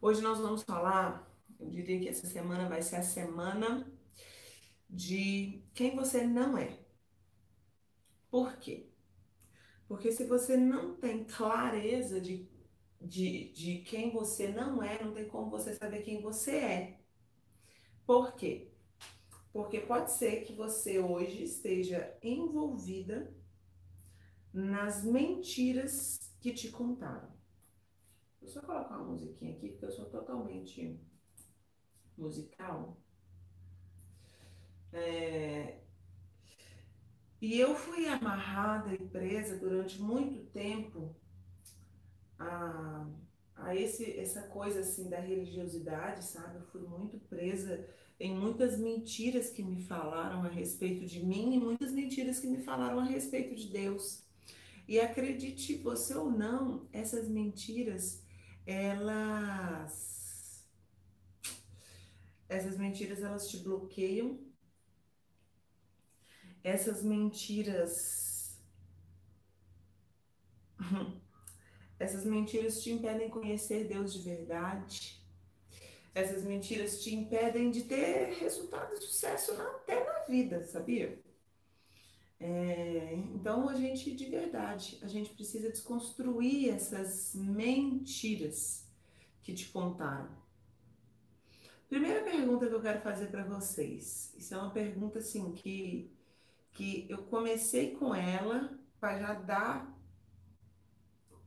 Hoje nós vamos falar, eu diria que essa semana vai ser a semana de quem você não é. Por quê? Porque se você não tem clareza de, de, de quem você não é, não tem como você saber quem você é. Por quê? Porque pode ser que você hoje esteja envolvida nas mentiras que te contaram. Vou só colocar uma musiquinha aqui, porque eu sou totalmente musical. É... E eu fui amarrada e presa durante muito tempo a, a esse, essa coisa assim da religiosidade, sabe? Eu fui muito presa em muitas mentiras que me falaram a respeito de mim e muitas mentiras que me falaram a respeito de Deus. E acredite você ou não, essas mentiras elas essas mentiras elas te bloqueiam. Essas mentiras essas mentiras te impedem conhecer Deus de verdade. Essas mentiras te impedem de ter resultado de sucesso até na vida, sabia? É, então a gente de verdade, a gente precisa desconstruir essas mentiras que te contaram. Primeira pergunta que eu quero fazer para vocês. Isso é uma pergunta assim que que eu comecei com ela para já dar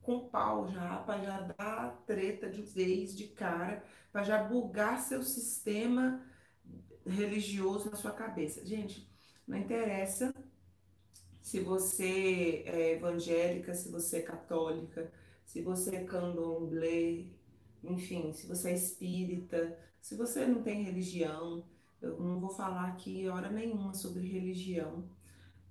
com pau já, para já dar treta de vez, de cara, para já bugar seu sistema religioso na sua cabeça. Gente, não interessa se você é evangélica, se você é católica, se você é candomblé, enfim, se você é espírita, se você não tem religião, eu não vou falar aqui hora nenhuma sobre religião,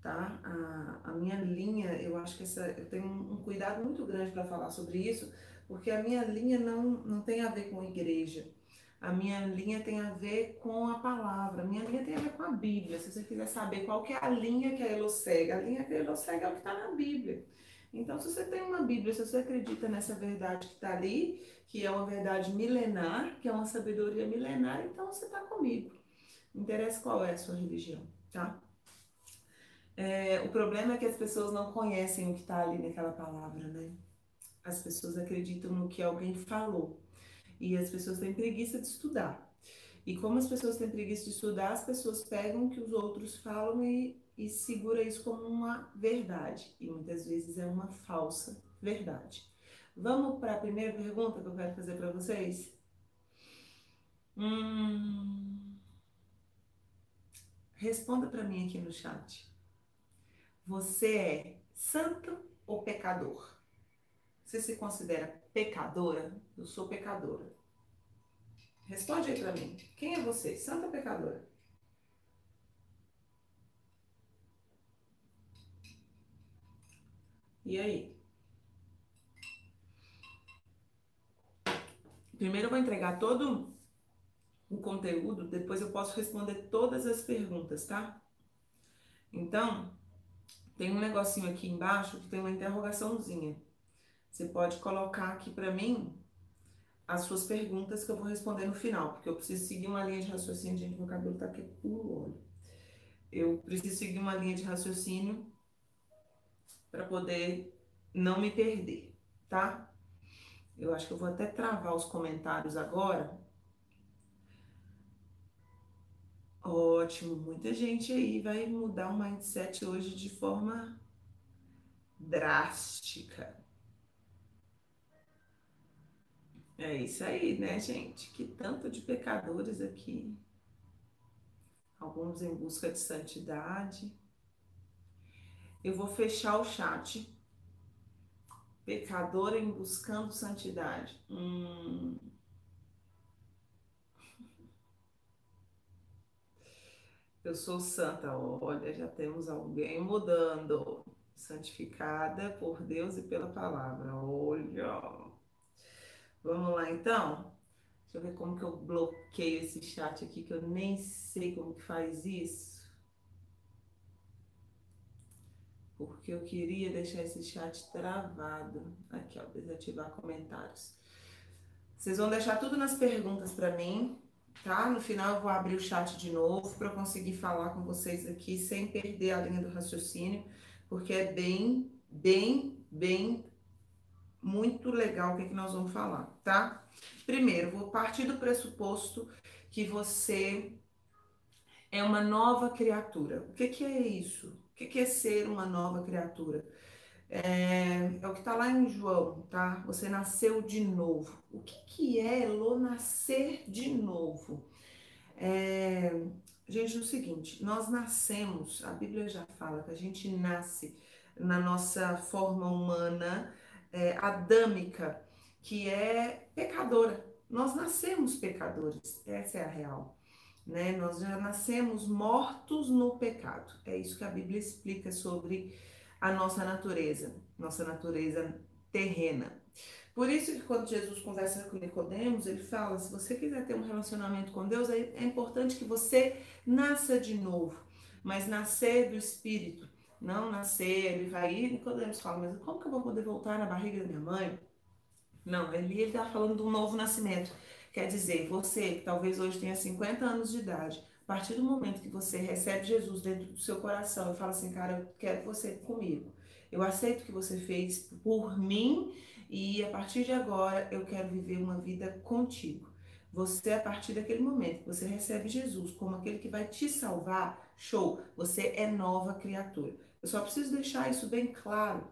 tá? A, a minha linha, eu acho que essa, eu tenho um, cuidado muito grande para falar sobre isso, porque a minha linha não, não tem a ver com igreja. A minha linha tem a ver com a palavra, a minha linha tem a ver com a Bíblia. Se você quiser saber qual que é a linha que a Elo segue, a linha que a Elo segue é o que está na Bíblia. Então, se você tem uma Bíblia, se você acredita nessa verdade que está ali, que é uma verdade milenar, que é uma sabedoria milenar, então você está comigo. Não interessa qual é a sua religião, tá? É, o problema é que as pessoas não conhecem o que está ali naquela palavra, né? As pessoas acreditam no que alguém falou. E as pessoas têm preguiça de estudar. E como as pessoas têm preguiça de estudar, as pessoas pegam o que os outros falam e, e segura isso como uma verdade. E muitas vezes é uma falsa verdade. Vamos para a primeira pergunta que eu quero fazer para vocês? Hum... Responda para mim aqui no chat. Você é santo ou pecador? Você se considera pecadora? Eu sou pecadora. Responde aí para mim. Quem é você? Santa pecadora? E aí? Primeiro eu vou entregar todo o conteúdo, depois eu posso responder todas as perguntas, tá? Então, tem um negocinho aqui embaixo que tem uma interrogaçãozinha. Você pode colocar aqui para mim as suas perguntas que eu vou responder no final, porque eu preciso seguir uma linha de raciocínio. Gente, meu cabelo tá aqui puro olho. Eu preciso seguir uma linha de raciocínio para poder não me perder, tá? Eu acho que eu vou até travar os comentários agora. Ótimo, muita gente aí vai mudar o mindset hoje de forma drástica. É isso aí, né, gente? Que tanto de pecadores aqui. Alguns em busca de santidade. Eu vou fechar o chat. Pecador em buscando santidade. Hum. Eu sou santa. Olha, já temos alguém mudando. Santificada por Deus e pela palavra. Olha. Vamos lá então? Deixa eu ver como que eu bloqueio esse chat aqui, que eu nem sei como que faz isso. Porque eu queria deixar esse chat travado. Aqui, ó, desativar comentários. Vocês vão deixar tudo nas perguntas para mim, tá? No final eu vou abrir o chat de novo para conseguir falar com vocês aqui sem perder a linha do raciocínio, porque é bem, bem, bem muito legal o que, é que nós vamos falar, tá? Primeiro, vou partir do pressuposto que você é uma nova criatura. O que, que é isso? O que, que é ser uma nova criatura? É, é o que está lá em João, tá? Você nasceu de novo. O que, que é Elô nascer de novo? É, gente, é o seguinte, nós nascemos, a Bíblia já fala que a gente nasce na nossa forma humana é, adâmica, que é pecadora. Nós nascemos pecadores, essa é a real. Né? Nós já nascemos mortos no pecado. É isso que a Bíblia explica sobre a nossa natureza, nossa natureza terrena. Por isso que quando Jesus conversa com Nicodemos, ele fala: se você quiser ter um relacionamento com Deus, é, é importante que você nasça de novo, mas nascer do Espírito, não nascer. Ele vai ir, Nicodemos fala: mas como que eu vou poder voltar na barriga da minha mãe? Não, ele está falando do novo nascimento. Quer dizer, você que talvez hoje tenha 50 anos de idade, a partir do momento que você recebe Jesus dentro do seu coração e fala assim, cara, eu quero você comigo. Eu aceito o que você fez por mim e a partir de agora eu quero viver uma vida contigo. Você, a partir daquele momento que você recebe Jesus como aquele que vai te salvar, show, você é nova criatura. Eu só preciso deixar isso bem claro,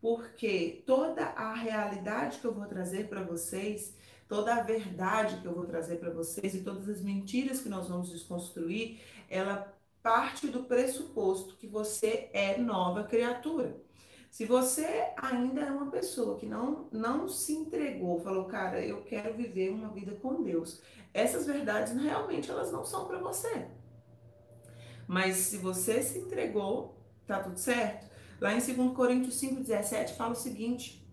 porque toda a realidade que eu vou trazer para vocês toda a verdade que eu vou trazer para vocês e todas as mentiras que nós vamos desconstruir, ela parte do pressuposto que você é nova criatura. Se você ainda é uma pessoa que não, não se entregou, falou, cara, eu quero viver uma vida com Deus, essas verdades realmente elas não são para você. Mas se você se entregou, tá tudo certo? Lá em 2 Coríntios 5,17 fala o seguinte: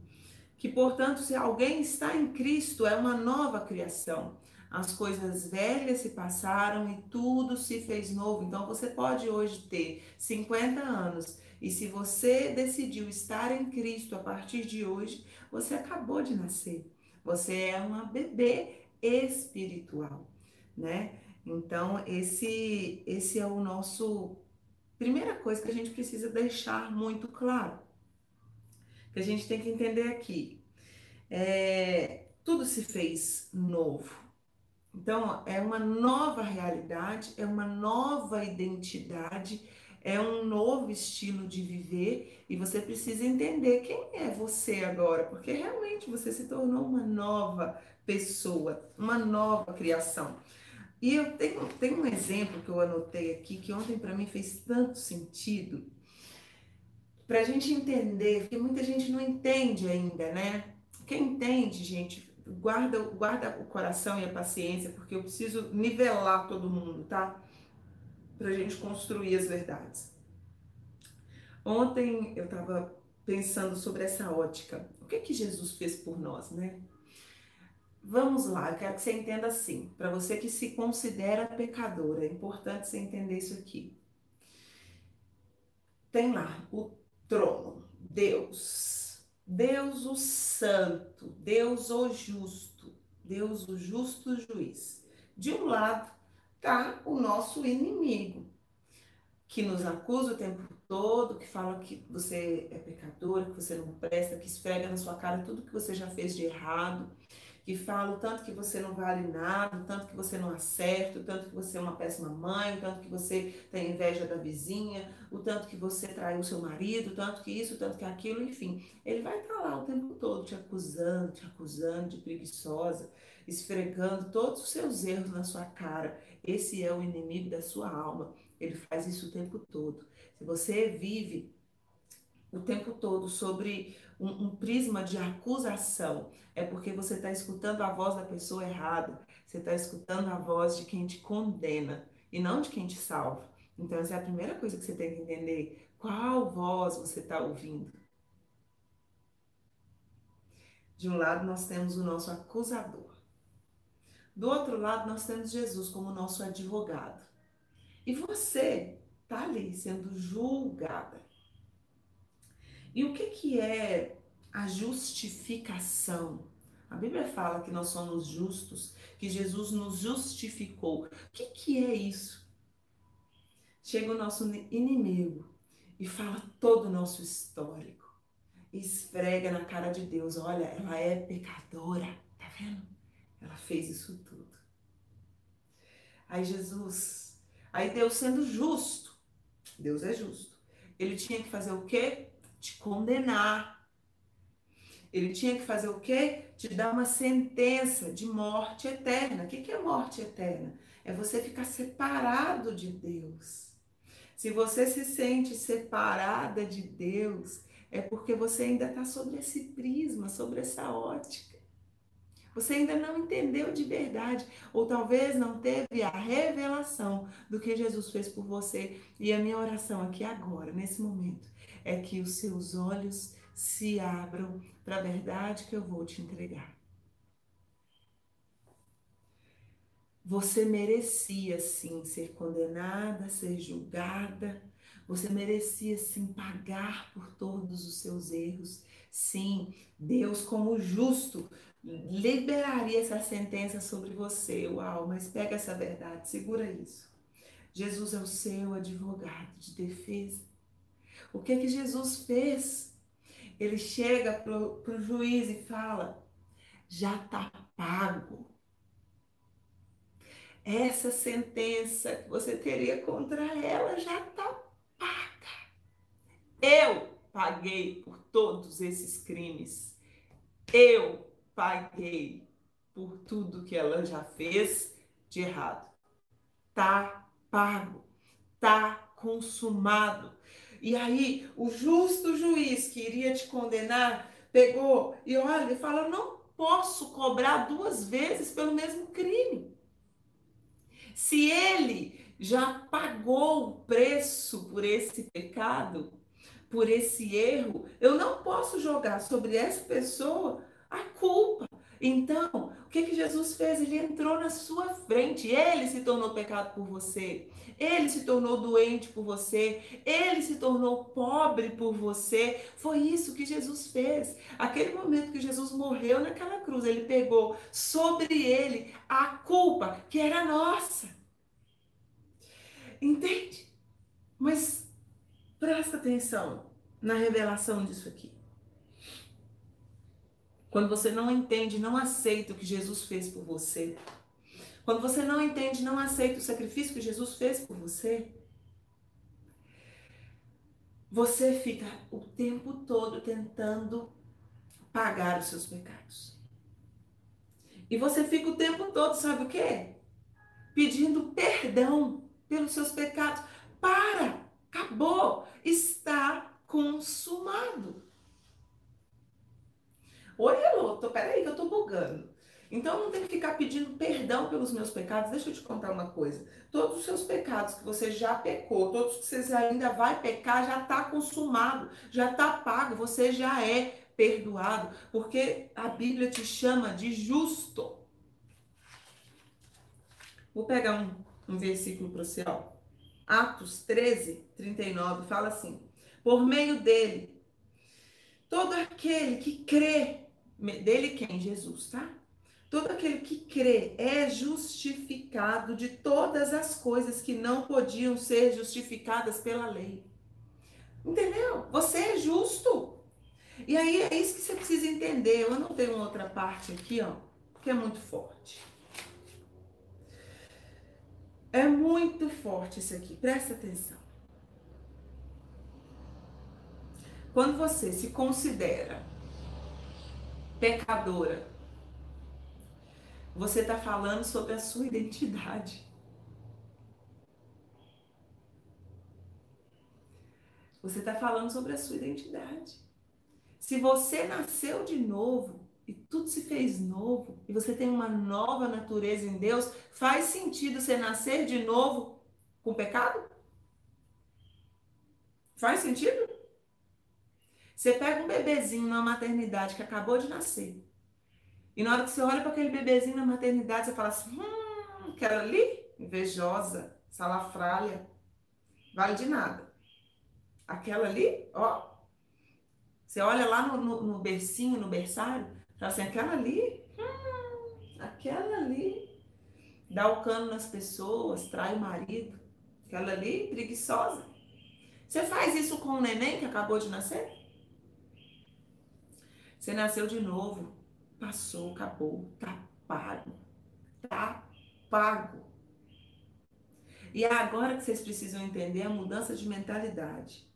que, portanto, se alguém está em Cristo, é uma nova criação. As coisas velhas se passaram e tudo se fez novo. Então, você pode hoje ter 50 anos e se você decidiu estar em Cristo a partir de hoje, você acabou de nascer. Você é uma bebê espiritual, né? Então, esse, esse é o nosso. Primeira coisa que a gente precisa deixar muito claro que a gente tem que entender aqui. É, tudo se fez novo. Então, é uma nova realidade, é uma nova identidade, é um novo estilo de viver e você precisa entender quem é você agora, porque realmente você se tornou uma nova pessoa, uma nova criação. E eu tenho, tenho um exemplo que eu anotei aqui que ontem para mim fez tanto sentido para a gente entender, porque muita gente não entende ainda, né? Quem entende, gente, guarda, guarda o coração e a paciência, porque eu preciso nivelar todo mundo, tá? Para a gente construir as verdades. Ontem eu estava pensando sobre essa ótica. O que que Jesus fez por nós, né? Vamos lá, eu quero que você entenda assim. Para você que se considera pecador, é importante você entender isso aqui. Tem lá o trono, Deus, Deus o santo, Deus o justo, Deus o justo juiz. De um lado está o nosso inimigo, que nos acusa o tempo todo, que fala que você é pecador, que você não presta, que esfrega na sua cara tudo que você já fez de errado, que fala o tanto que você não vale nada, o tanto que você não acerta, o tanto que você é uma péssima mãe, o tanto que você tem inveja da vizinha, o tanto que você traiu seu marido, o tanto que isso, o tanto que aquilo, enfim. Ele vai estar lá o tempo todo te acusando, te acusando de preguiçosa, esfregando todos os seus erros na sua cara. Esse é o inimigo da sua alma. Ele faz isso o tempo todo. Se você vive o tempo todo sobre um, um prisma de acusação, é porque você está escutando a voz da pessoa errada, você está escutando a voz de quem te condena e não de quem te salva. Então, essa é a primeira coisa que você tem que entender. Qual voz você está ouvindo? De um lado, nós temos o nosso acusador. Do outro lado, nós temos Jesus como nosso advogado. E você está ali sendo julgada. E o que, que é a justificação? A Bíblia fala que nós somos justos, que Jesus nos justificou. O que, que é isso? Chega o nosso inimigo e fala todo o nosso histórico. Esfrega na cara de Deus. Olha, ela é pecadora. Tá vendo? Ela fez isso tudo. Aí Jesus, aí Deus sendo justo, Deus é justo. Ele tinha que fazer o quê? Te condenar. Ele tinha que fazer o quê? Te dar uma sentença de morte eterna. O que é morte eterna? É você ficar separado de Deus. Se você se sente separada de Deus, é porque você ainda está sobre esse prisma, sobre essa ótica. Você ainda não entendeu de verdade, ou talvez não teve a revelação do que Jesus fez por você. E a minha oração aqui agora, nesse momento, é que os seus olhos se abram para a verdade que eu vou te entregar. Você merecia sim ser condenada, ser julgada. Você merecia sim pagar por todos os seus erros. Sim, Deus, como justo, liberaria essa sentença sobre você. Uau, mas pega essa verdade, segura isso. Jesus é o seu advogado de defesa. O que que Jesus fez? Ele chega para o juiz e fala: já está pago. Essa sentença que você teria contra ela já está paga. Eu paguei por todos esses crimes. Eu paguei por tudo que ela já fez de errado. Tá pago, tá consumado. E aí, o justo juiz que iria te condenar pegou e olha e fala: não posso cobrar duas vezes pelo mesmo crime. Se ele já pagou o preço por esse pecado, por esse erro, eu não posso jogar sobre essa pessoa a culpa. Então, o que, que Jesus fez? Ele entrou na sua frente, ele se tornou pecado por você, ele se tornou doente por você, ele se tornou pobre por você. Foi isso que Jesus fez. Aquele momento que Jesus morreu naquela cruz, ele pegou sobre ele a culpa que era nossa. Entende? Mas presta atenção na revelação disso aqui. Quando você não entende, não aceita o que Jesus fez por você. Quando você não entende, não aceita o sacrifício que Jesus fez por você. Você fica o tempo todo tentando pagar os seus pecados. E você fica o tempo todo, sabe o quê? Pedindo perdão pelos seus pecados. Para! Acabou! Está consumado. Oi, Elô, tô, peraí que eu tô bugando. Então não tem que ficar pedindo perdão pelos meus pecados. Deixa eu te contar uma coisa. Todos os seus pecados que você já pecou, todos que você ainda vai pecar, já está consumado, já está pago, você já é perdoado, porque a Bíblia te chama de justo. Vou pegar um, um versículo para você, ó. Atos 13, 39, fala assim: Por meio dele, todo aquele que crê dele quem? Jesus, tá? Todo aquele que crê é justificado de todas as coisas que não podiam ser justificadas pela lei. Entendeu? Você é justo. E aí é isso que você precisa entender. Eu não tenho outra parte aqui, ó, que é muito forte. É muito forte isso aqui. Presta atenção. Quando você se considera pecadora. Você está falando sobre a sua identidade. Você está falando sobre a sua identidade. Se você nasceu de novo e tudo se fez novo e você tem uma nova natureza em Deus, faz sentido você nascer de novo com pecado? Faz sentido? Você pega um bebezinho na maternidade que acabou de nascer. E na hora que você olha para aquele bebezinho na maternidade, você fala assim: hum, aquela ali, invejosa, salafralha, vale de nada. Aquela ali, ó. Você olha lá no, no, no bercinho, no berçário, Fala assim, aquela ali, hum, aquela ali, dá o cano nas pessoas, trai o marido. Aquela ali, preguiçosa. Você faz isso com o neném que acabou de nascer? Você nasceu de novo, passou, acabou, tá pago. Tá pago. E é agora que vocês precisam entender a mudança de mentalidade.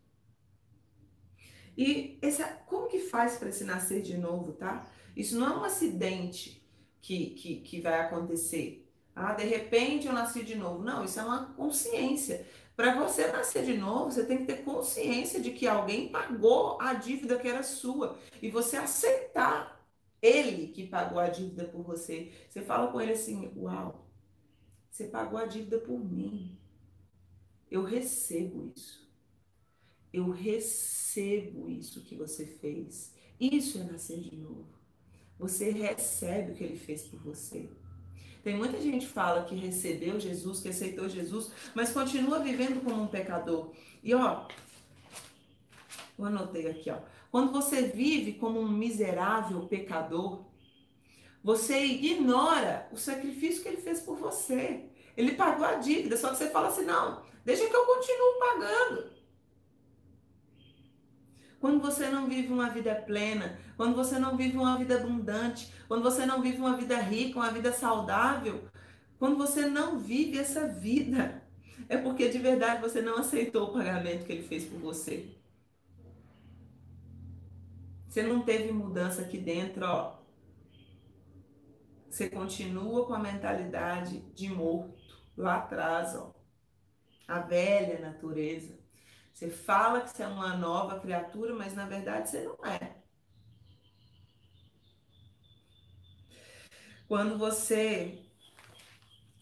E essa, como que faz para se nascer de novo, tá? Isso não é um acidente que, que, que vai acontecer. Ah, de repente eu nasci de novo. Não, isso é uma consciência. Para você nascer de novo, você tem que ter consciência de que alguém pagou a dívida que era sua e você aceitar ele que pagou a dívida por você. Você fala com ele assim: Uau, você pagou a dívida por mim. Eu recebo isso. Eu recebo isso que você fez. Isso é nascer de novo. Você recebe o que ele fez por você. Tem muita gente que fala que recebeu Jesus, que aceitou Jesus, mas continua vivendo como um pecador. E ó, eu anotei aqui, ó. Quando você vive como um miserável pecador, você ignora o sacrifício que ele fez por você. Ele pagou a dívida, só que você fala assim: não, deixa que eu continuo pagando. Quando você não vive uma vida plena, quando você não vive uma vida abundante, quando você não vive uma vida rica, uma vida saudável, quando você não vive essa vida, é porque de verdade você não aceitou o pagamento que ele fez por você. Você não teve mudança aqui dentro, ó. Você continua com a mentalidade de morto lá atrás, ó. A velha natureza. Você fala que você é uma nova criatura, mas na verdade você não é. Quando você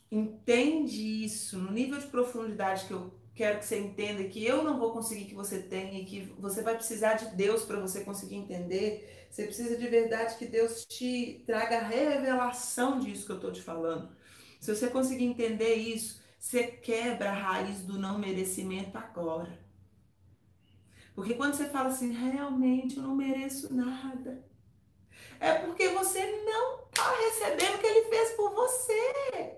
entende isso no nível de profundidade que eu quero que você entenda, que eu não vou conseguir que você tenha, e que você vai precisar de Deus para você conseguir entender, você precisa de verdade que Deus te traga a revelação disso que eu estou te falando. Se você conseguir entender isso, você quebra a raiz do não merecimento agora. Porque quando você fala assim, realmente eu não mereço nada, é porque você não está recebendo o que ele fez por você.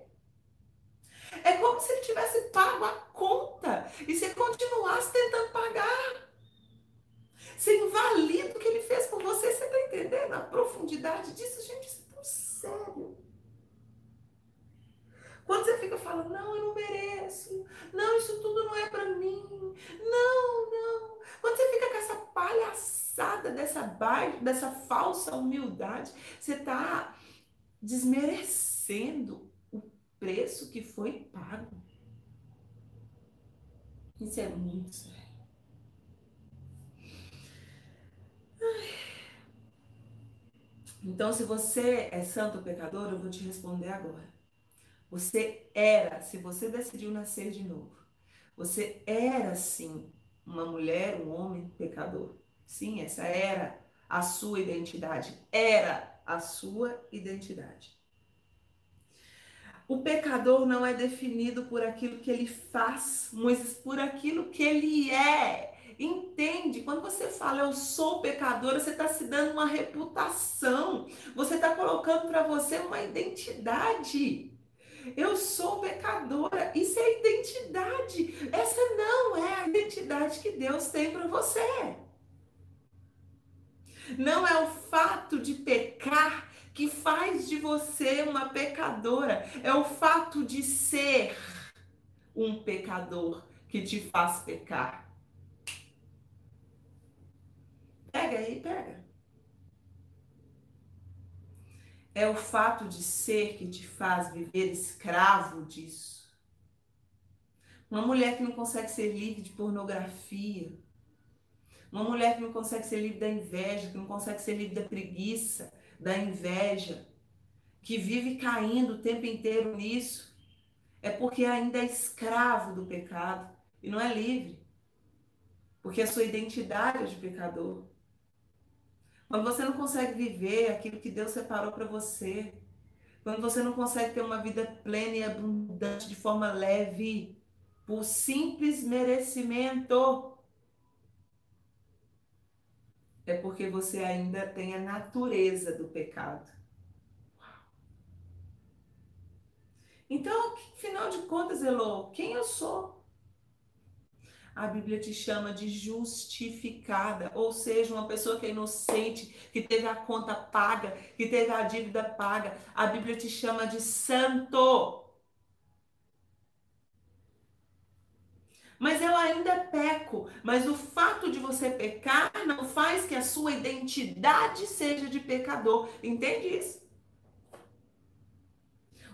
É como se ele tivesse pago a conta e você continuasse tentando pagar. Você invalida o que ele fez por você. Você está entendendo a profundidade disso? Gente, isso é tão sério. Quando você fica falando, não, eu não mereço, não, isso tudo não é para mim, não, não. Quando você fica com essa palhaçada dessa, dessa falsa humildade, você está desmerecendo o preço que foi pago. Isso é muito sério. Então, se você é santo ou pecador, eu vou te responder agora. Você era, se você decidiu nascer de novo, você era sim uma mulher, um homem pecador. Sim, essa era a sua identidade. Era a sua identidade. O pecador não é definido por aquilo que ele faz, mas por aquilo que ele é. Entende? Quando você fala eu sou pecadora, você está se dando uma reputação. Você está colocando para você uma identidade. Eu sou pecadora. Isso é identidade. Essa não é a identidade que Deus tem para você. Não é o fato de pecar que faz de você uma pecadora. É o fato de ser um pecador que te faz pecar. Pega aí, pega. É o fato de ser que te faz viver escravo disso. Uma mulher que não consegue ser livre de pornografia. Uma mulher que não consegue ser livre da inveja, que não consegue ser livre da preguiça, da inveja, que vive caindo o tempo inteiro nisso, é porque ainda é escravo do pecado e não é livre. Porque a sua identidade é de pecador. Quando você não consegue viver aquilo que Deus separou para você. Quando você não consegue ter uma vida plena e abundante de forma leve, por simples merecimento. é porque você ainda tem a natureza do pecado. Então, afinal de contas, Elô, quem eu sou? A Bíblia te chama de justificada, ou seja, uma pessoa que é inocente, que teve a conta paga, que teve a dívida paga. A Bíblia te chama de santo. Mas eu ainda peco. Mas o fato de você pecar não faz que a sua identidade seja de pecador. Entende isso?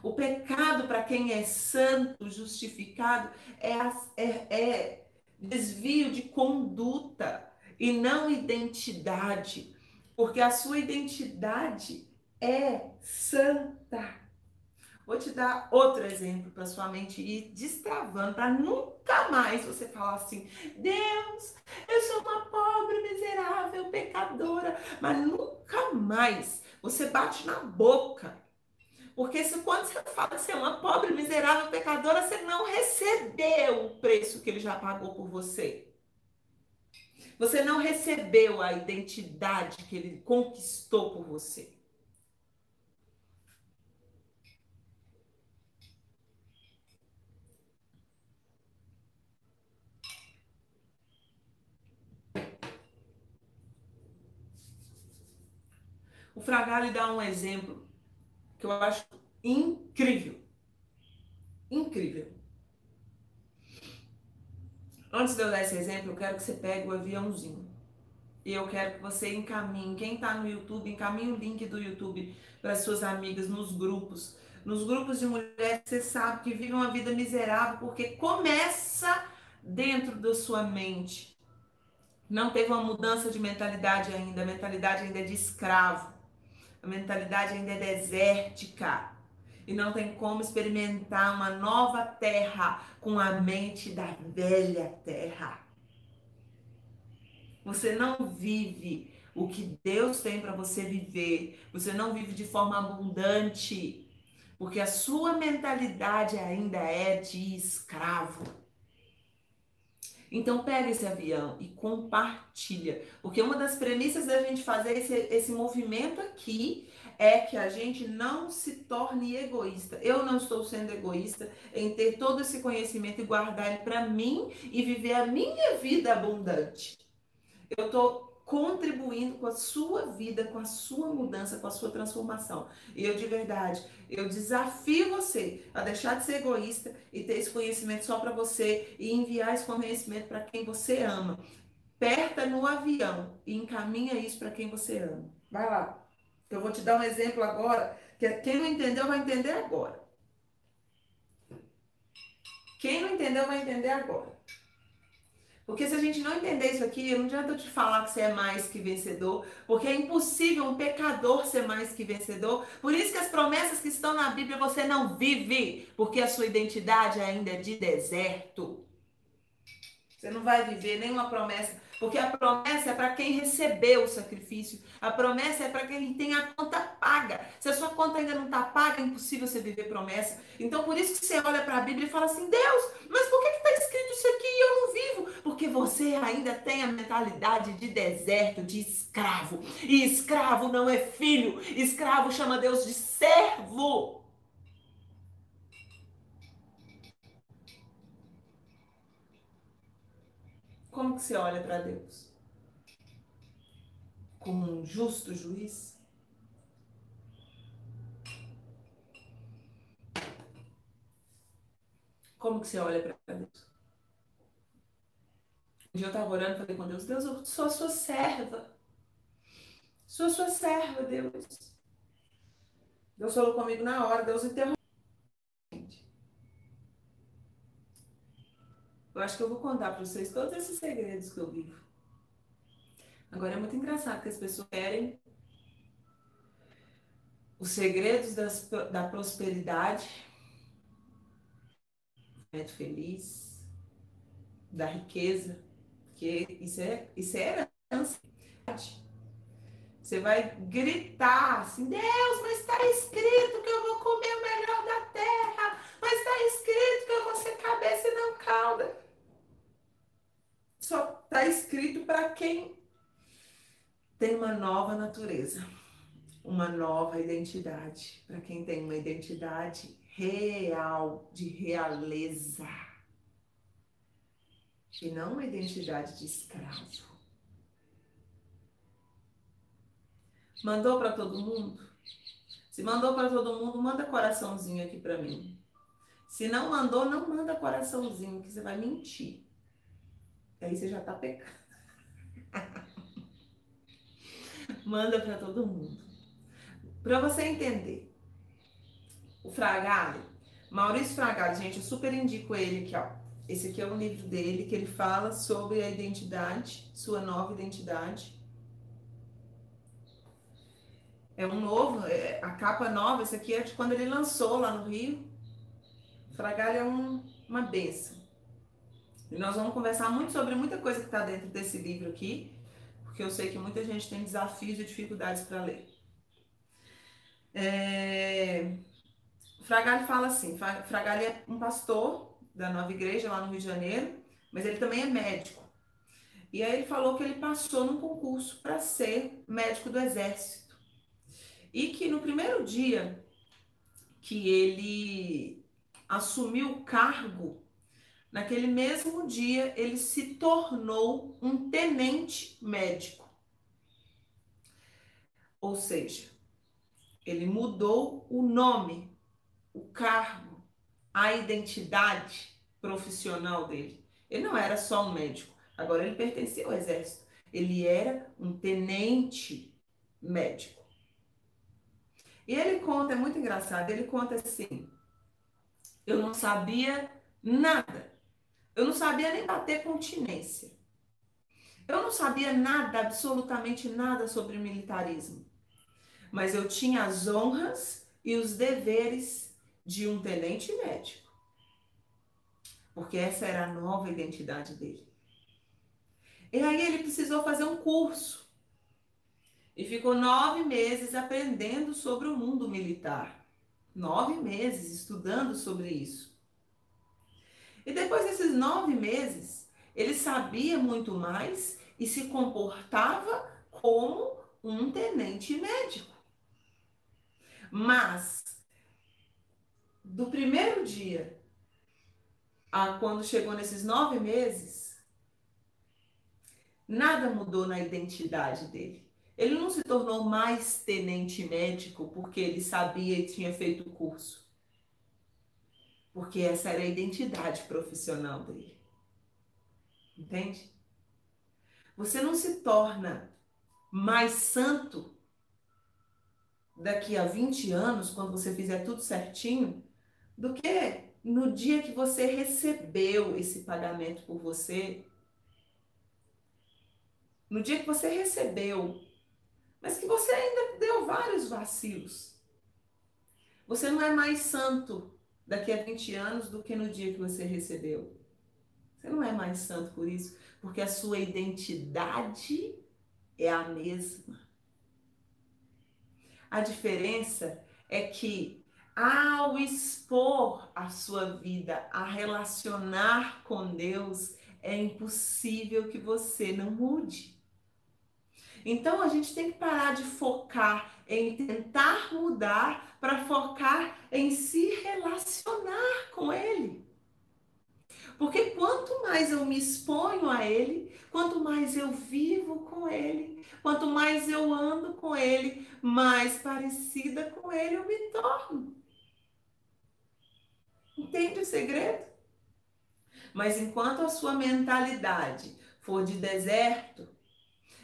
O pecado, para quem é santo, justificado, é, é, é desvio de conduta e não identidade, porque a sua identidade é santa. Vou te dar outro exemplo para sua mente ir destravando, para nunca mais você falar assim: Deus, eu sou uma pobre, miserável, pecadora, mas nunca mais você bate na boca porque se, quando você fala que você é uma pobre, miserável, pecadora, você não recebeu o preço que ele já pagou por você. Você não recebeu a identidade que ele conquistou por você. O Fragale dá um exemplo que eu acho incrível. Incrível. Antes de eu dar esse exemplo, eu quero que você pegue o aviãozinho. E eu quero que você encaminhe. Quem está no YouTube, encaminhe o link do YouTube para suas amigas nos grupos. Nos grupos de mulheres, você sabe que vivem uma vida miserável porque começa dentro da sua mente. Não teve uma mudança de mentalidade ainda. A mentalidade ainda é de escravo. A mentalidade ainda é desértica e não tem como experimentar uma nova terra com a mente da velha terra. Você não vive o que Deus tem para você viver. Você não vive de forma abundante, porque a sua mentalidade ainda é de escravo. Então pega esse avião e compartilha. Porque uma das premissas da gente fazer esse, esse movimento aqui é que a gente não se torne egoísta. Eu não estou sendo egoísta em ter todo esse conhecimento e guardar ele para mim e viver a minha vida abundante. Eu estou contribuindo com a sua vida, com a sua mudança, com a sua transformação. E eu de verdade, eu desafio você a deixar de ser egoísta e ter esse conhecimento só para você e enviar esse conhecimento para quem você ama. Perta no avião e encaminha isso para quem você ama. Vai lá. Eu vou te dar um exemplo agora, que quem não entendeu vai entender agora. Quem não entendeu vai entender agora. Porque se a gente não entender isso aqui, não adianta eu te falar que você é mais que vencedor, porque é impossível um pecador ser mais que vencedor. Por isso que as promessas que estão na Bíblia você não vive, porque a sua identidade ainda é de deserto. Você não vai viver nenhuma promessa porque a promessa é para quem recebeu o sacrifício. A promessa é para quem tem a conta paga. Se a sua conta ainda não está paga, é impossível você viver promessa. Então, por isso que você olha para a Bíblia e fala assim: Deus, mas por que está escrito isso aqui e eu não vivo? Porque você ainda tem a mentalidade de deserto, de escravo. E escravo não é filho. Escravo chama Deus de servo. Como que você olha para Deus? Como um justo juiz? Como que você olha para Deus? Um dia eu estava orando e falei com Deus, Deus, eu sou a sua serva. Sou a sua serva, Deus. Deus falou comigo na hora, Deus interrompeu. Eu acho que eu vou contar para vocês todos esses segredos que eu vivo. Agora é muito engraçado que as pessoas querem os segredos das, da prosperidade, momento feliz, da riqueza, que isso é, isso é herança. Você vai gritar assim, Deus, mas está escrito que eu vou comer o melhor da terra, mas está escrito que eu vou ser cabeça e não cauda só está escrito para quem tem uma nova natureza, uma nova identidade. Para quem tem uma identidade real, de realeza, e não uma identidade de escravo. Mandou para todo mundo? Se mandou para todo mundo, manda coraçãozinho aqui para mim. Se não mandou, não manda coraçãozinho, que você vai mentir. Aí você já tá pecando. manda para todo mundo. Para você entender. O Fragale, Maurício Fragale, gente, eu super indico ele aqui, ó. Esse aqui é um livro dele que ele fala sobre a identidade, sua nova identidade é um novo, é, a capa nova, esse aqui é de quando ele lançou lá no Rio. Fragalho é um, uma benção. E nós vamos conversar muito sobre muita coisa que está dentro desse livro aqui, porque eu sei que muita gente tem desafios e dificuldades para ler. É... Fragalho fala assim: Fragalho é um pastor da nova igreja lá no Rio de Janeiro, mas ele também é médico. E aí ele falou que ele passou num concurso para ser médico do exército. E que no primeiro dia que ele assumiu o cargo, naquele mesmo dia ele se tornou um tenente médico. Ou seja, ele mudou o nome, o cargo, a identidade profissional dele. Ele não era só um médico, agora ele pertencia ao exército. Ele era um tenente médico. E ele conta, é muito engraçado, ele conta assim: eu não sabia nada. Eu não sabia nem bater continência. Eu não sabia nada, absolutamente nada sobre militarismo. Mas eu tinha as honras e os deveres de um tenente médico. Porque essa era a nova identidade dele. E aí ele precisou fazer um curso e ficou nove meses aprendendo sobre o mundo militar. Nove meses estudando sobre isso. E depois desses nove meses, ele sabia muito mais e se comportava como um tenente médico. Mas, do primeiro dia a quando chegou nesses nove meses, nada mudou na identidade dele. Ele não se tornou mais tenente médico porque ele sabia e tinha feito o curso. Porque essa era a identidade profissional dele. Entende? Você não se torna mais santo daqui a 20 anos, quando você fizer tudo certinho, do que no dia que você recebeu esse pagamento por você. No dia que você recebeu mas que você ainda deu vários vacilos. Você não é mais santo daqui a 20 anos do que no dia que você recebeu. Você não é mais santo por isso, porque a sua identidade é a mesma. A diferença é que ao expor a sua vida a relacionar com Deus, é impossível que você não mude. Então a gente tem que parar de focar em tentar mudar para focar em se relacionar com Ele. Porque quanto mais eu me exponho a Ele, quanto mais eu vivo com Ele, quanto mais eu ando com Ele, mais parecida com Ele eu me torno. Entende o segredo? Mas enquanto a sua mentalidade for de deserto,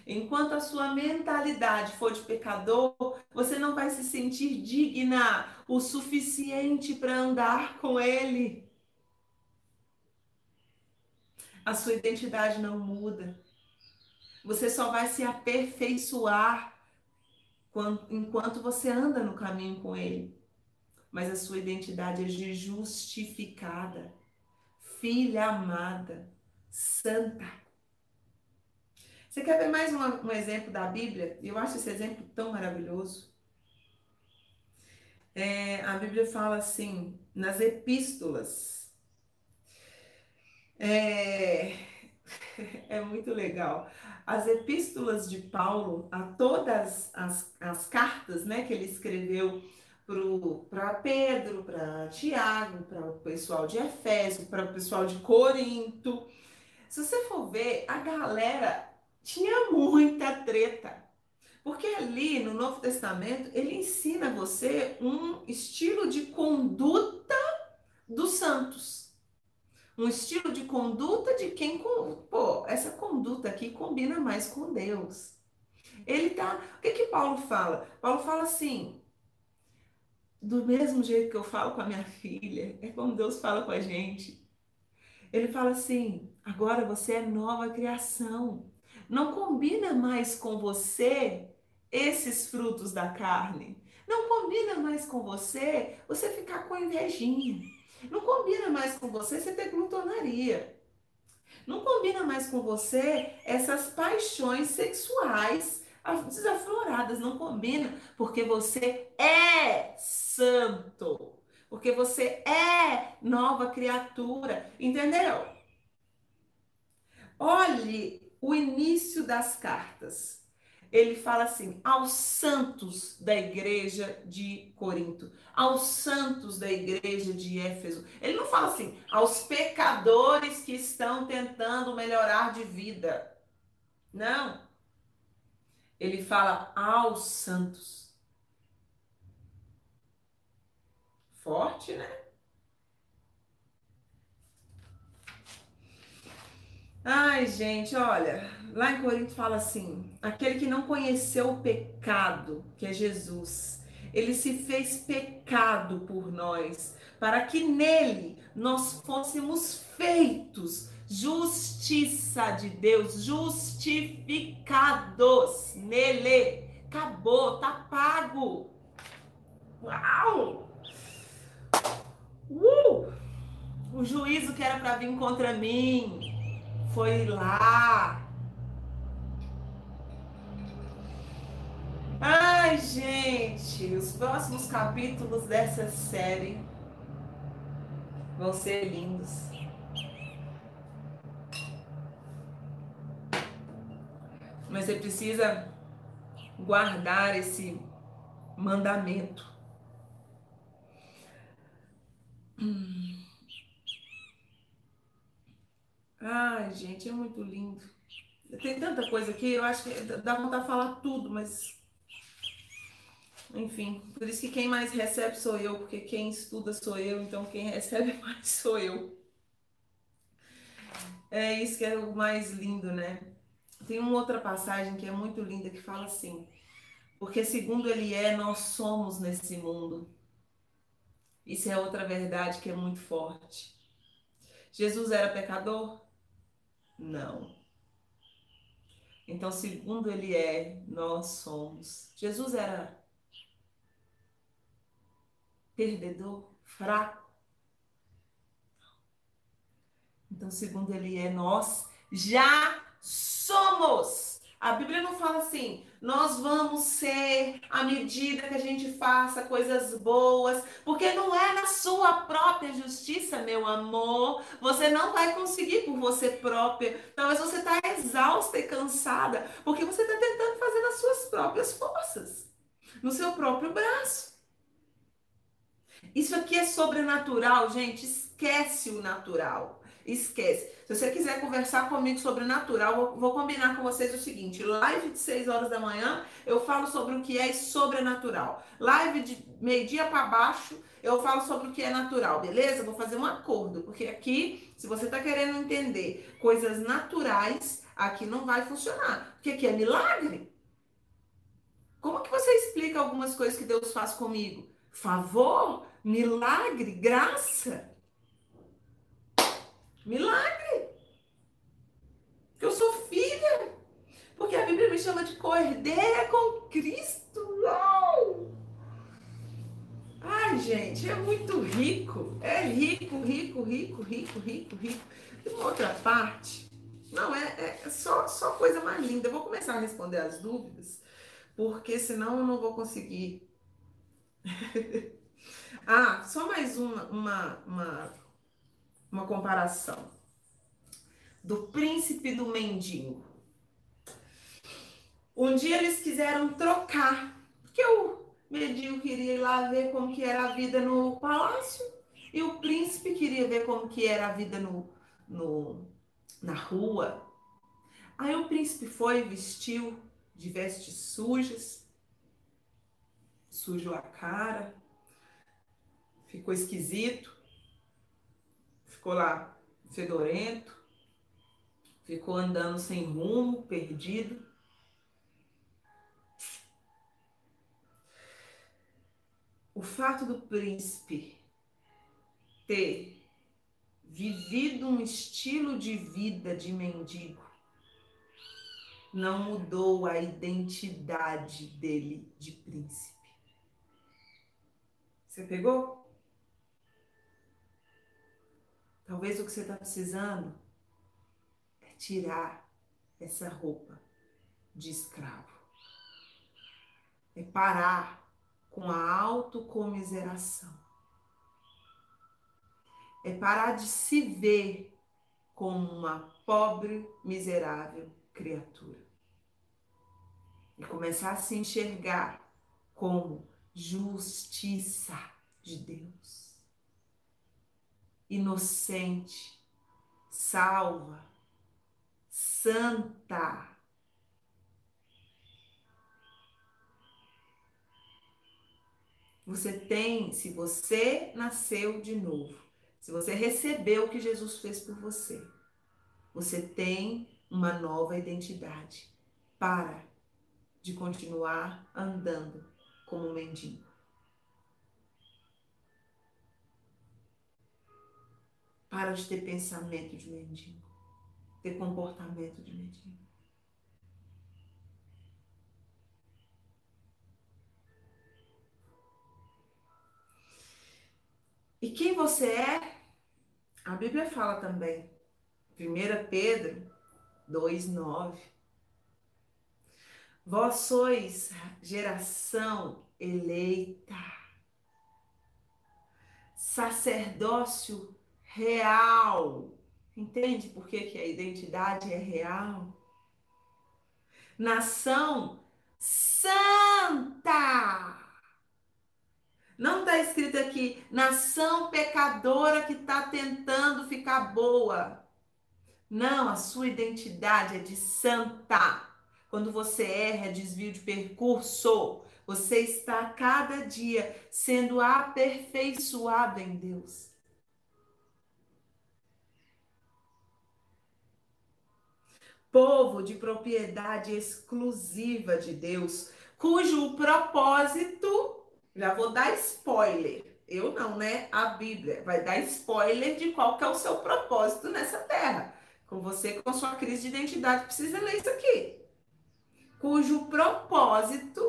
Enquanto a sua mentalidade for de pecador, você não vai se sentir digna o suficiente para andar com Ele. A sua identidade não muda. Você só vai se aperfeiçoar enquanto você anda no caminho com Ele. Mas a sua identidade é de justificada, filha amada, santa. Você quer ver mais um exemplo da Bíblia? Eu acho esse exemplo tão maravilhoso. É, a Bíblia fala assim, nas epístolas. É, é muito legal. As epístolas de Paulo, a todas as, as cartas né, que ele escreveu para Pedro, para Tiago, para o pessoal de Efésio, para o pessoal de Corinto. Se você for ver, a galera tinha muita treta. Porque ali no Novo Testamento ele ensina você um estilo de conduta dos santos. Um estilo de conduta de quem, pô, essa conduta aqui combina mais com Deus. Ele tá, o que que Paulo fala? Paulo fala assim: do mesmo jeito que eu falo com a minha filha, é como Deus fala com a gente. Ele fala assim: agora você é nova criação. Não combina mais com você esses frutos da carne. Não combina mais com você você ficar com invejinha. Não combina mais com você você ter glutonaria. Não combina mais com você essas paixões sexuais desafloradas, não combina, porque você é santo, porque você é nova criatura, entendeu? Olhe o início das cartas. Ele fala assim: aos santos da igreja de Corinto, aos santos da igreja de Éfeso. Ele não fala assim, aos pecadores que estão tentando melhorar de vida. Não ele fala aos santos. Forte, né? Ai, gente, olha, lá em Corinto fala assim: aquele que não conheceu o pecado, que é Jesus, ele se fez pecado por nós, para que nele nós fôssemos feitos justiça de Deus, justificados nele. Acabou, tá pago. Uau! Uh! O juízo que era para vir contra mim foi lá. Ai, gente, os próximos capítulos dessa série vão ser lindos. Mas você precisa guardar esse mandamento. Hum. Ai, gente, é muito lindo. Tem tanta coisa aqui, eu acho que dá vontade de falar tudo, mas. Enfim, por isso que quem mais recebe sou eu, porque quem estuda sou eu, então quem recebe mais sou eu. É isso que é o mais lindo, né? Tem uma outra passagem que é muito linda que fala assim: porque segundo ele é, nós somos nesse mundo. Isso é outra verdade que é muito forte. Jesus era pecador? Não. Então, segundo ele é, nós somos. Jesus era perdedor, fraco? Então, segundo ele é, nós já somos. A Bíblia não fala assim, nós vamos ser à medida que a gente faça coisas boas, porque não é na sua própria justiça, meu amor. Você não vai conseguir por você própria. Talvez você está exausta e cansada, porque você está tentando fazer nas suas próprias forças, no seu próprio braço. Isso aqui é sobrenatural, gente. Esquece o natural. Esquece. Se você quiser conversar comigo sobre natural, vou, vou, combinar com vocês o seguinte: live de 6 horas da manhã, eu falo sobre o que é sobrenatural. Live de meio-dia para baixo, eu falo sobre o que é natural, beleza? Vou fazer um acordo, porque aqui, se você está querendo entender coisas naturais, aqui não vai funcionar. Porque aqui é milagre. Como que você explica algumas coisas que Deus faz comigo? Favor, milagre, graça. Milagre! Que eu sou filha. Porque a Bíblia me chama de cordeira com Cristo. Uau! Ai, gente, é muito rico. É rico, rico, rico, rico, rico, rico. E uma outra parte. Não, é, é só, só coisa mais linda. Eu vou começar a responder as dúvidas, porque senão eu não vou conseguir. ah, só mais uma, uma, uma uma comparação. do príncipe do mendigo. Um dia eles quiseram trocar, porque o mendigo queria ir lá ver como que era a vida no palácio e o príncipe queria ver como que era a vida no, no na rua. Aí o príncipe foi e vestiu de vestes sujas, sujou a cara, ficou esquisito, ficou lá fedorento, ficou andando sem rumo, perdido. O fato do príncipe ter vivido um estilo de vida de mendigo não mudou a identidade dele de príncipe. Você pegou? Talvez o que você está precisando é tirar essa roupa de escravo. É parar com a autocomiseração. É parar de se ver como uma pobre, miserável criatura. E começar a se enxergar como justiça de Deus. Inocente, salva, santa. Você tem, se você nasceu de novo, se você recebeu o que Jesus fez por você, você tem uma nova identidade. Para de continuar andando como um mendigo. Para de ter pensamento de mendigo, ter comportamento de mendigo. E quem você é? A Bíblia fala também. 1 Pedro 2:9. Vós sois geração eleita, sacerdócio real. Entende por que, que a identidade é real? Nação santa. Não está escrito aqui, nação pecadora que está tentando ficar boa. Não, a sua identidade é de santa. Quando você erra, desvio de percurso. Você está a cada dia sendo aperfeiçoado em Deus. Povo de propriedade exclusiva de Deus, cujo propósito, já vou dar spoiler, eu não, né? A Bíblia vai dar spoiler de qual que é o seu propósito nessa terra com você com sua crise de identidade, precisa ler isso aqui. Cujo propósito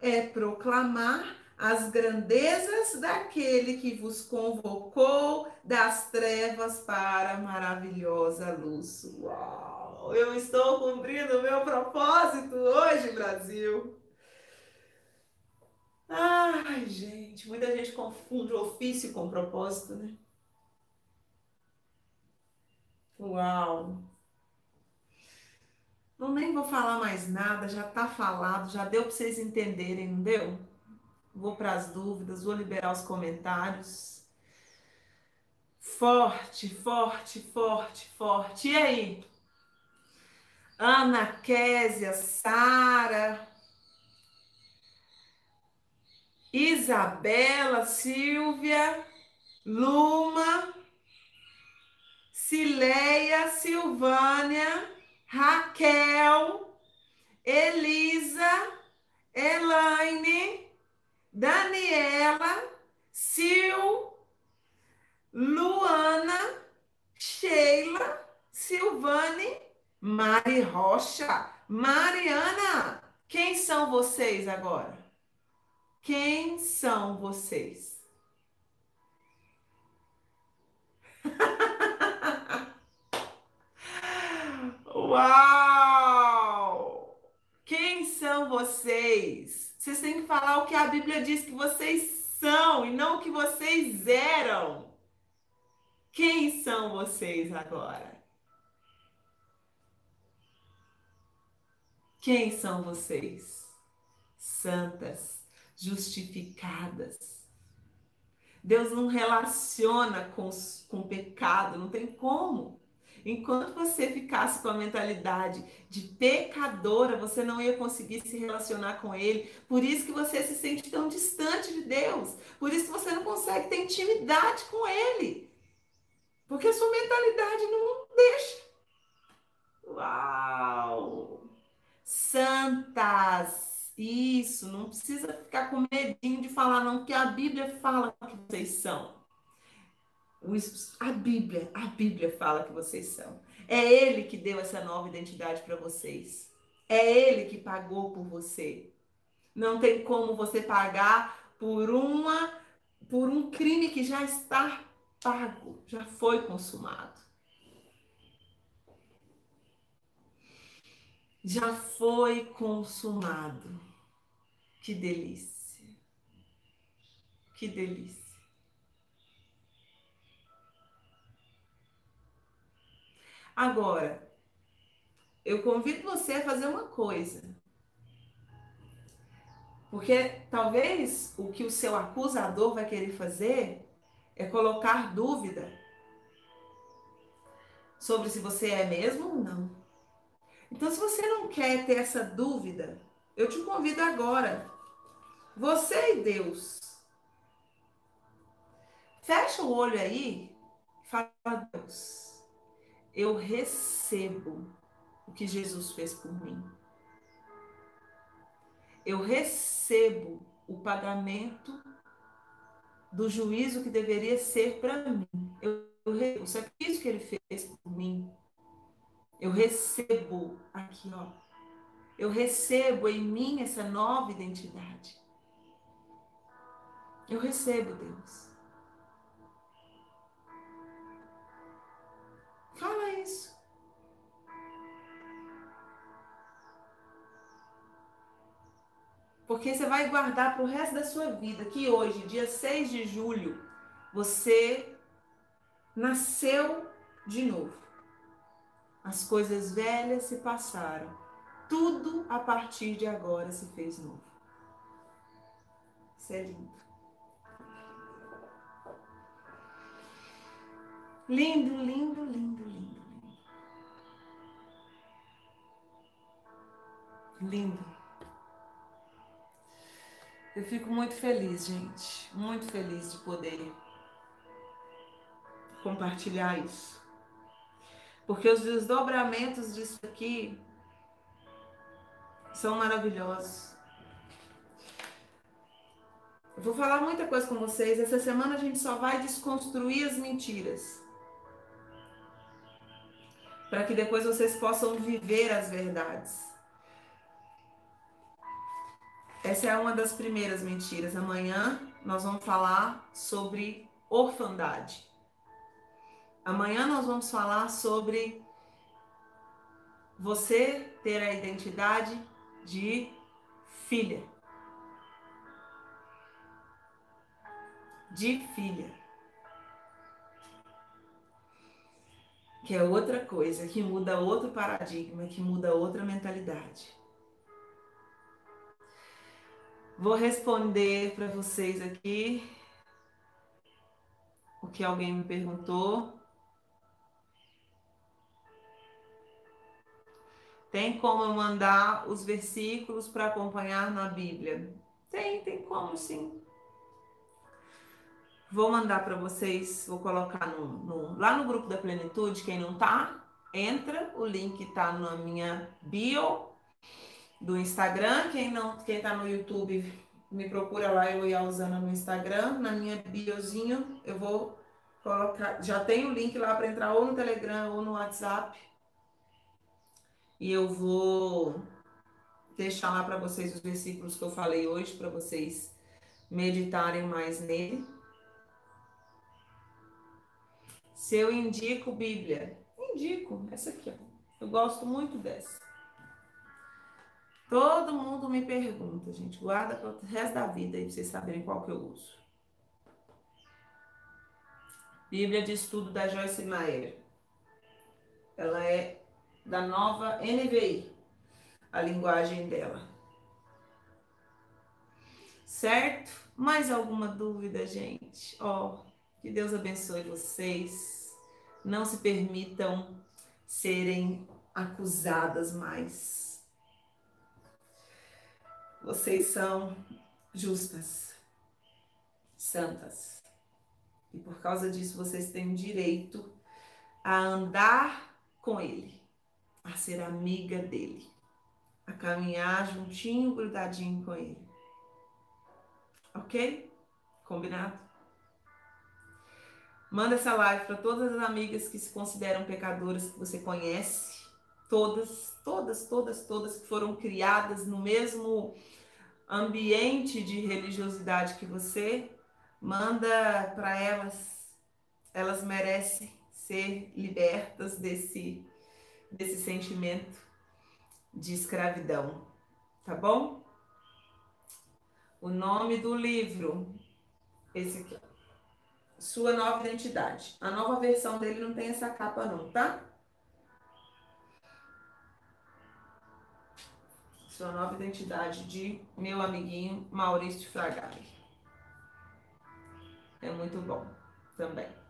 é proclamar as grandezas daquele que vos convocou das trevas para a maravilhosa luz. Uau! Eu estou cumprindo o meu propósito hoje, Brasil. Ai, gente, muita gente confunde ofício com propósito, né? Uau! Não nem vou falar mais nada, já está falado, já deu para vocês entenderem, não deu? Vou para as dúvidas, vou liberar os comentários. Forte, forte, forte, forte. E aí? Ana Késia, Sara, Isabela, Silvia, Luma. Cileia, Silvânia, Raquel, Elisa, Elaine, Daniela, Sil, Luana, Sheila, Silvane, Mari Rocha, Mariana. Quem são vocês agora? Quem são vocês? Uau! Quem são vocês? Vocês têm que falar o que a Bíblia diz que vocês são e não o que vocês eram. Quem são vocês agora? Quem são vocês? Santas, justificadas. Deus não relaciona com, com pecado, não tem como. Enquanto você ficasse com a mentalidade de pecadora, você não ia conseguir se relacionar com Ele. Por isso que você se sente tão distante de Deus. Por isso que você não consegue ter intimidade com Ele. Porque a sua mentalidade não deixa. Uau! Santas! Isso, não precisa ficar com medinho de falar, não, porque a Bíblia fala que vocês são. A Bíblia, a Bíblia fala que vocês são. É Ele que deu essa nova identidade para vocês. É Ele que pagou por você. Não tem como você pagar por uma, por um crime que já está pago, já foi consumado. Já foi consumado. Que delícia. Que delícia. Agora, eu convido você a fazer uma coisa. Porque talvez o que o seu acusador vai querer fazer é colocar dúvida sobre se você é mesmo ou não. Então, se você não quer ter essa dúvida, eu te convido agora, você e Deus, fecha o olho aí e fala, Deus, eu recebo o que Jesus fez por mim. Eu recebo o pagamento do juízo que deveria ser para mim. Eu, eu, o sacrifício que ele fez por mim. Eu recebo aqui, ó. Eu recebo em mim essa nova identidade. Eu recebo, Deus. Fala isso. Porque você vai guardar para o resto da sua vida que hoje, dia 6 de julho, você nasceu de novo. As coisas velhas se passaram. Tudo a partir de agora se fez novo. Isso é lindo. Lindo, lindo, lindo, lindo. Lindo. Eu fico muito feliz, gente. Muito feliz de poder compartilhar isso. Porque os desdobramentos disso aqui são maravilhosos. Eu vou falar muita coisa com vocês. Essa semana a gente só vai desconstruir as mentiras para que depois vocês possam viver as verdades. Essa é uma das primeiras mentiras. Amanhã nós vamos falar sobre orfandade. Amanhã nós vamos falar sobre você ter a identidade de filha. De filha. que é outra coisa, que muda outro paradigma, que muda outra mentalidade. Vou responder para vocês aqui o que alguém me perguntou. Tem como eu mandar os versículos para acompanhar na Bíblia? Tem, tem como sim. Vou mandar para vocês, vou colocar no, no, lá no grupo da Plenitude, quem não tá, entra, o link tá na minha bio do Instagram, quem não, quem tá no YouTube, me procura lá, eu e a Usana no Instagram, na minha biozinho, eu vou colocar, já tem o link lá para entrar ou no Telegram ou no WhatsApp. E eu vou deixar lá para vocês os versículos que eu falei hoje, para vocês meditarem mais nele. Se eu indico Bíblia, indico essa aqui, ó. Eu gosto muito dessa. Todo mundo me pergunta, gente. Guarda para o resto da vida aí, pra vocês saberem qual que eu uso. Bíblia de Estudo da Joyce Meyer. Ela é da nova NVI. a linguagem dela. Certo? Mais alguma dúvida, gente? Ó, oh, que Deus abençoe vocês. Não se permitam serem acusadas mais. Vocês são justas, santas. E por causa disso vocês têm direito a andar com Ele, a ser amiga dele, a caminhar juntinho, grudadinho com Ele. Ok? Combinado? Manda essa live para todas as amigas que se consideram pecadoras que você conhece. Todas, todas, todas, todas que foram criadas no mesmo ambiente de religiosidade que você. Manda para elas. Elas merecem ser libertas desse, desse sentimento de escravidão. Tá bom? O nome do livro, esse aqui, Sua Nova Identidade. A nova versão dele não tem essa capa não, tá? Sua Nova Identidade de meu amiguinho Maurício Fragari. É muito bom também.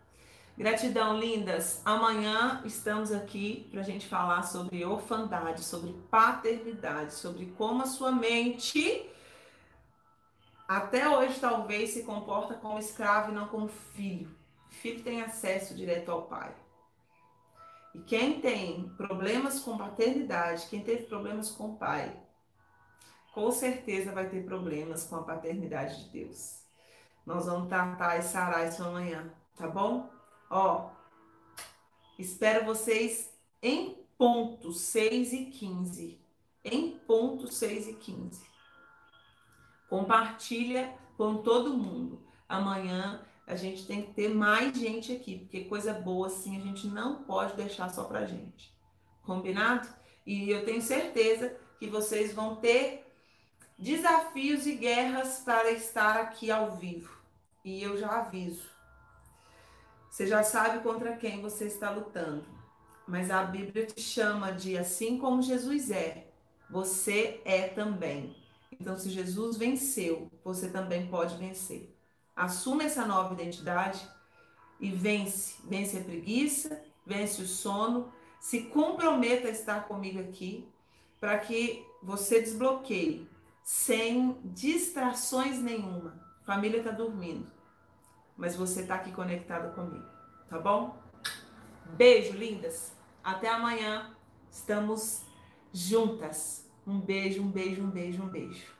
Gratidão, lindas. Amanhã estamos aqui para a gente falar sobre orfandade, sobre paternidade, sobre como a sua mente até hoje talvez se comporta como escravo e não como filho. filho tem acesso direto ao pai. E quem tem problemas com paternidade, quem teve problemas com o pai, com certeza vai ter problemas com a paternidade de Deus. Nós vamos tratar e sarar isso amanhã, tá bom? Ó, espero vocês em ponto 6 e 15. Em ponto 6 e 15. Compartilha com todo mundo. Amanhã a gente tem que ter mais gente aqui, porque coisa boa assim a gente não pode deixar só pra gente. Combinado? E eu tenho certeza que vocês vão ter desafios e guerras para estar aqui ao vivo. E eu já aviso. Você já sabe contra quem você está lutando. Mas a Bíblia te chama de assim como Jesus é, você é também. Então, se Jesus venceu, você também pode vencer. Assuma essa nova identidade e vence. Vence a preguiça, vence o sono. Se comprometa a estar comigo aqui para que você desbloqueie sem distrações nenhuma. Família está dormindo, mas você está aqui conectado comigo, tá bom? Beijo, lindas. Até amanhã. Estamos juntas. Um beijo, um beijo, um beijo, um beijo.